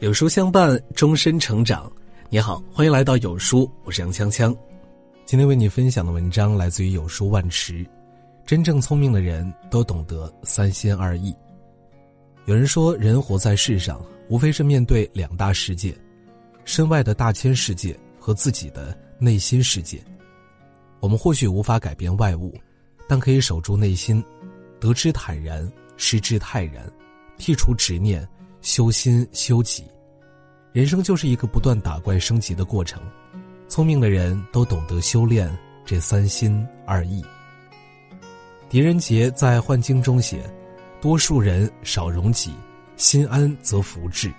有书相伴，终身成长。你好，欢迎来到有书，我是杨锵锵。今天为你分享的文章来自于有书万池。真正聪明的人都懂得三心二意。有人说，人活在世上，无非是面对两大世界：身外的大千世界和自己的内心世界。我们或许无法改变外物，但可以守住内心，得之坦然，失之泰然，剔除执念。修心修己，人生就是一个不断打怪升级的过程。聪明的人都懂得修炼这三心二意。狄仁杰在《幻经》中写：“多数人少容己，心安则福至。”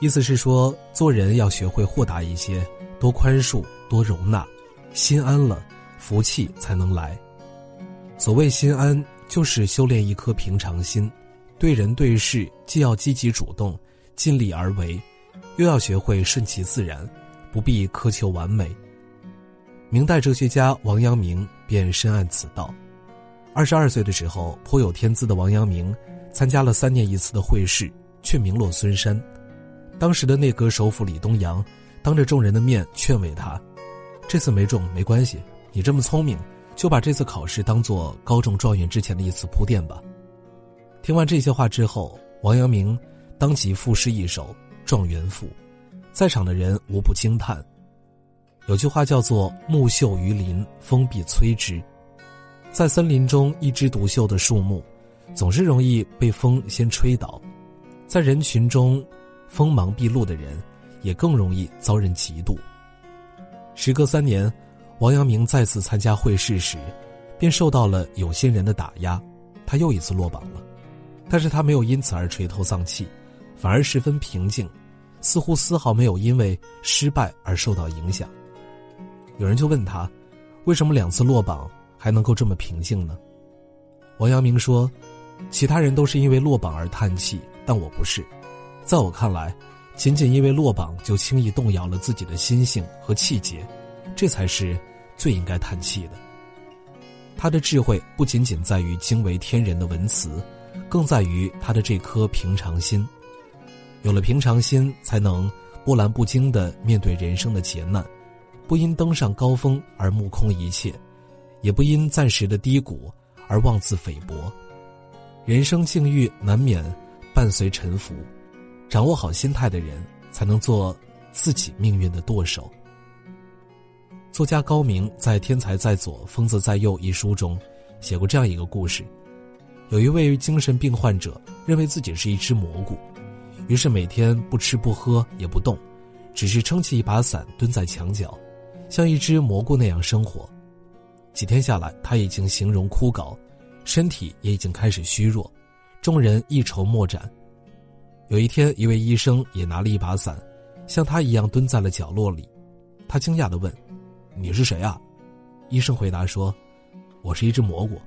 意思是说，做人要学会豁达一些，多宽恕，多容纳，心安了，福气才能来。所谓心安，就是修炼一颗平常心。对人对事，既要积极主动，尽力而为，又要学会顺其自然，不必苛求完美。明代哲学家王阳明便深谙此道。二十二岁的时候，颇有天资的王阳明参加了三年一次的会试，却名落孙山。当时的内阁首辅李东阳当着众人的面劝慰他：“这次没中没关系，你这么聪明，就把这次考试当做高中状元之前的一次铺垫吧。”听完这些话之后，王阳明当即赋诗一首《状元赋》，在场的人无不惊叹。有句话叫做“木秀于林，风必摧之”。在森林中，一枝独秀的树木，总是容易被风先吹倒；在人群中，锋芒毕露的人，也更容易遭人嫉妒。时隔三年，王阳明再次参加会试时，便受到了有心人的打压，他又一次落榜了。但是他没有因此而垂头丧气，反而十分平静，似乎丝毫没有因为失败而受到影响。有人就问他，为什么两次落榜还能够这么平静呢？王阳明说：“其他人都是因为落榜而叹气，但我不是。在我看来，仅仅因为落榜就轻易动摇了自己的心性和气节，这才是最应该叹气的。”他的智慧不仅仅在于惊为天人的文辞。更在于他的这颗平常心，有了平常心，才能波澜不惊的面对人生的劫难，不因登上高峰而目空一切，也不因暂时的低谷而妄自菲薄。人生境遇难免伴随沉浮，掌握好心态的人，才能做自己命运的舵手。作家高明在《天才在左，疯子在右》一书中，写过这样一个故事。有一位精神病患者认为自己是一只蘑菇，于是每天不吃不喝也不动，只是撑起一把伞蹲在墙角，像一只蘑菇那样生活。几天下来，他已经形容枯槁，身体也已经开始虚弱，众人一筹莫展。有一天，一位医生也拿了一把伞，像他一样蹲在了角落里。他惊讶地问：“你是谁啊？”医生回答说：“我是一只蘑菇。”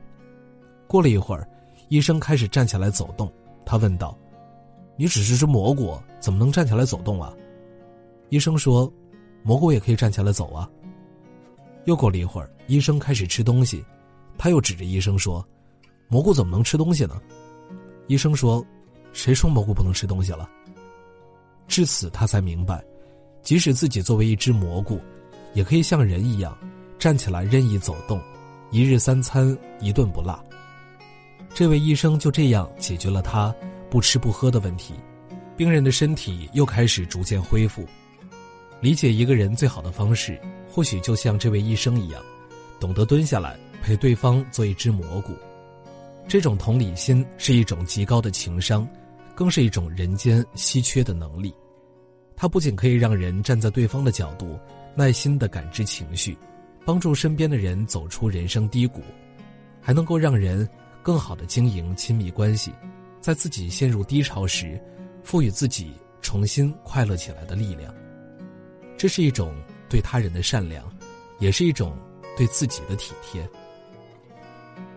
过了一会儿。医生开始站起来走动，他问道：“你只是只蘑菇，怎么能站起来走动啊？”医生说：“蘑菇也可以站起来走啊。”又过了一会儿，医生开始吃东西，他又指着医生说：“蘑菇怎么能吃东西呢？”医生说：“谁说蘑菇不能吃东西了？”至此，他才明白，即使自己作为一只蘑菇，也可以像人一样，站起来任意走动，一日三餐一顿不落。这位医生就这样解决了他不吃不喝的问题，病人的身体又开始逐渐恢复。理解一个人最好的方式，或许就像这位医生一样，懂得蹲下来陪对方做一只蘑菇。这种同理心是一种极高的情商，更是一种人间稀缺的能力。它不仅可以让人站在对方的角度，耐心的感知情绪，帮助身边的人走出人生低谷，还能够让人。更好的经营亲密关系，在自己陷入低潮时，赋予自己重新快乐起来的力量。这是一种对他人的善良，也是一种对自己的体贴。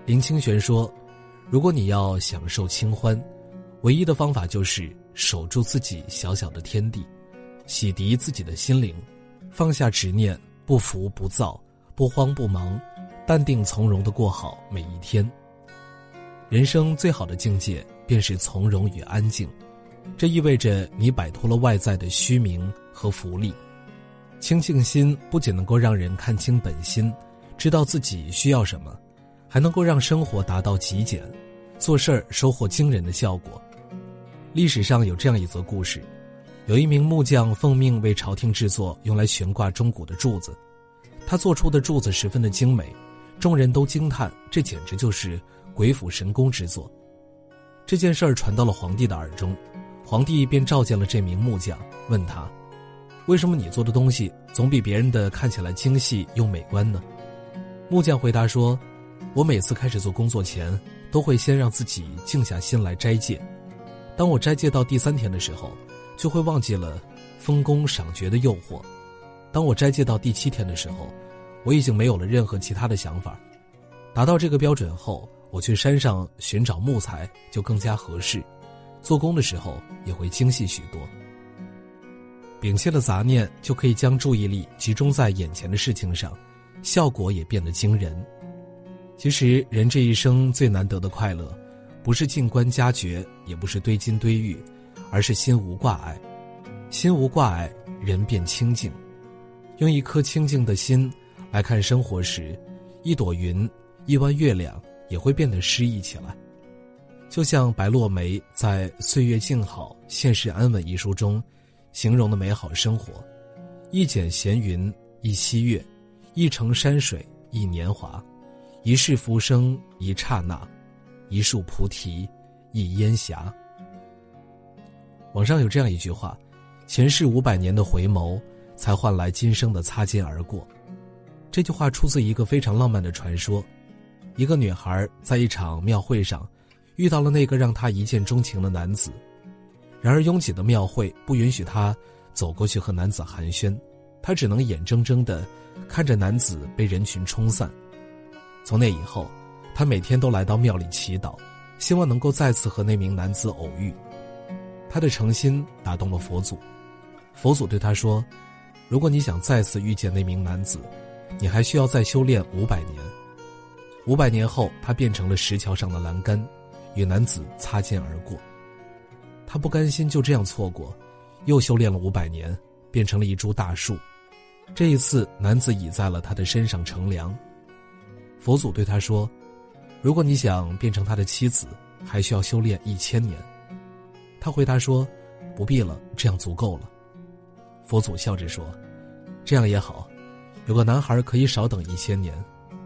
林清玄说：“如果你要享受清欢，唯一的方法就是守住自己小小的天地，洗涤自己的心灵，放下执念，不浮不躁，不慌不忙，淡定从容的过好每一天。”人生最好的境界，便是从容与安静，这意味着你摆脱了外在的虚名和福利。清净心不仅能够让人看清本心，知道自己需要什么，还能够让生活达到极简，做事儿收获惊人的效果。历史上有这样一则故事：有一名木匠奉命为朝廷制作用来悬挂钟鼓的柱子，他做出的柱子十分的精美，众人都惊叹这简直就是鬼斧神工之作。这件事儿传到了皇帝的耳中。皇帝便召见了这名木匠，问他：“为什么你做的东西总比别人的看起来精细又美观呢？”木匠回答说：“我每次开始做工作前，都会先让自己静下心来斋戒。当我斋戒到第三天的时候，就会忘记了丰功赏爵的诱惑；当我斋戒到第七天的时候，我已经没有了任何其他的想法。达到这个标准后，我去山上寻找木材就更加合适。”做工的时候也会精细许多。摒弃了杂念，就可以将注意力集中在眼前的事情上，效果也变得惊人。其实，人这一生最难得的快乐，不是进官加爵，也不是堆金堆玉，而是心无挂碍。心无挂碍，人便清净。用一颗清净的心来看生活时，一朵云、一弯月亮也会变得诗意起来。就像白落梅在《岁月静好，现实安稳》一书中，形容的美好生活：一剪闲云，一溪月，一程山水，一年华，一世浮生，一刹那，一树菩提，一烟霞。网上有这样一句话：前世五百年的回眸，才换来今生的擦肩而过。这句话出自一个非常浪漫的传说：一个女孩在一场庙会上。遇到了那个让她一见钟情的男子，然而拥挤的庙会不允许她走过去和男子寒暄，她只能眼睁睁的看着男子被人群冲散。从那以后，他每天都来到庙里祈祷，希望能够再次和那名男子偶遇。他的诚心打动了佛祖，佛祖对他说：“如果你想再次遇见那名男子，你还需要再修炼五百年。五百年后，他变成了石桥上的栏杆。”与男子擦肩而过，他不甘心就这样错过，又修炼了五百年，变成了一株大树。这一次，男子倚在了他的身上乘凉。佛祖对他说：“如果你想变成他的妻子，还需要修炼一千年。”他回答说：“不必了，这样足够了。”佛祖笑着说：“这样也好，有个男孩可以少等一千年，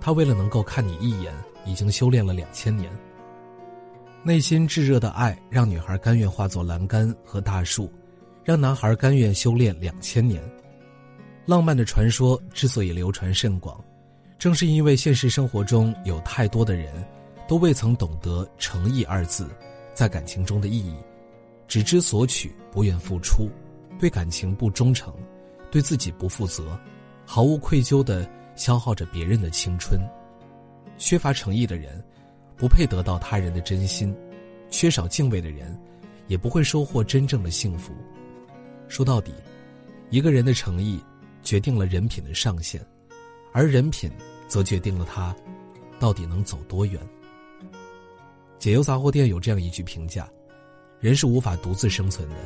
他为了能够看你一眼，已经修炼了两千年。”内心炙热的爱让女孩甘愿化作栏杆和大树，让男孩甘愿修炼两千年。浪漫的传说之所以流传甚广，正是因为现实生活中有太多的人，都未曾懂得“诚意”二字在感情中的意义，只知索取，不愿付出，对感情不忠诚，对自己不负责，毫无愧疚的消耗着别人的青春。缺乏诚意的人。不配得到他人的真心，缺少敬畏的人，也不会收获真正的幸福。说到底，一个人的诚意决定了人品的上限，而人品则决定了他到底能走多远。解忧杂货店有这样一句评价：人是无法独自生存的，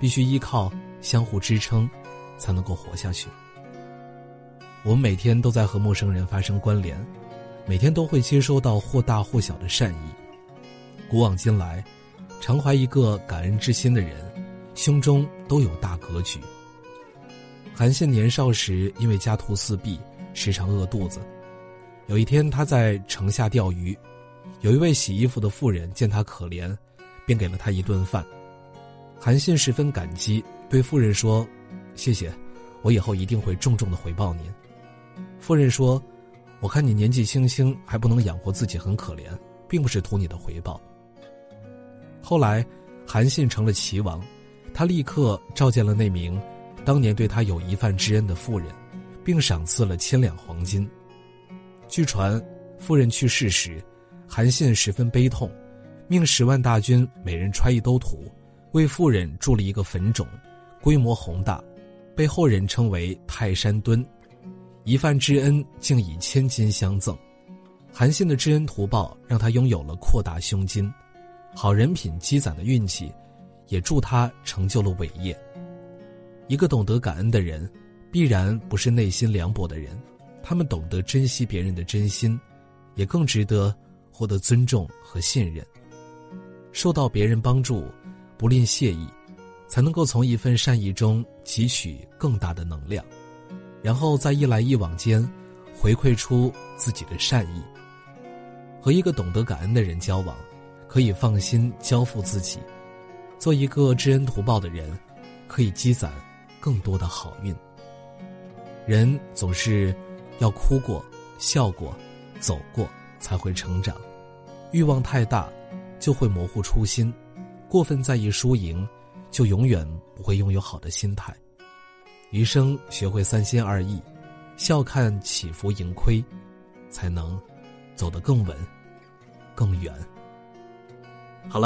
必须依靠相互支撑，才能够活下去。我们每天都在和陌生人发生关联。每天都会接收到或大或小的善意，古往今来，常怀一个感恩之心的人，胸中都有大格局。韩信年少时因为家徒四壁，时常饿肚子。有一天他在城下钓鱼，有一位洗衣服的妇人见他可怜，便给了他一顿饭。韩信十分感激，对妇人说：“谢谢，我以后一定会重重的回报您。”夫人说。我看你年纪轻轻还不能养活自己，很可怜，并不是图你的回报。后来，韩信成了齐王，他立刻召见了那名当年对他有一饭之恩的妇人，并赏赐了千两黄金。据传，夫人去世时，韩信十分悲痛，命十万大军每人揣一兜土，为妇人筑了一个坟冢，规模宏大，被后人称为泰山墩。一饭之恩，竟以千金相赠。韩信的知恩图报，让他拥有了扩大胸襟。好人品积攒的运气，也助他成就了伟业。一个懂得感恩的人，必然不是内心凉薄的人，他们懂得珍惜别人的真心，也更值得获得尊重和信任。受到别人帮助，不吝谢意，才能够从一份善意中汲取更大的能量，然后在一来一往间，回馈出自己的善意。和一个懂得感恩的人交往，可以放心交付自己，做一个知恩图报的人，可以积攒更多的好运。人总是要哭过、笑过、走过，才会成长。欲望太大，就会模糊初心；过分在意输赢，就永远不会拥有好的心态。余生学会三心二意，笑看起伏盈亏，才能走得更稳。更远。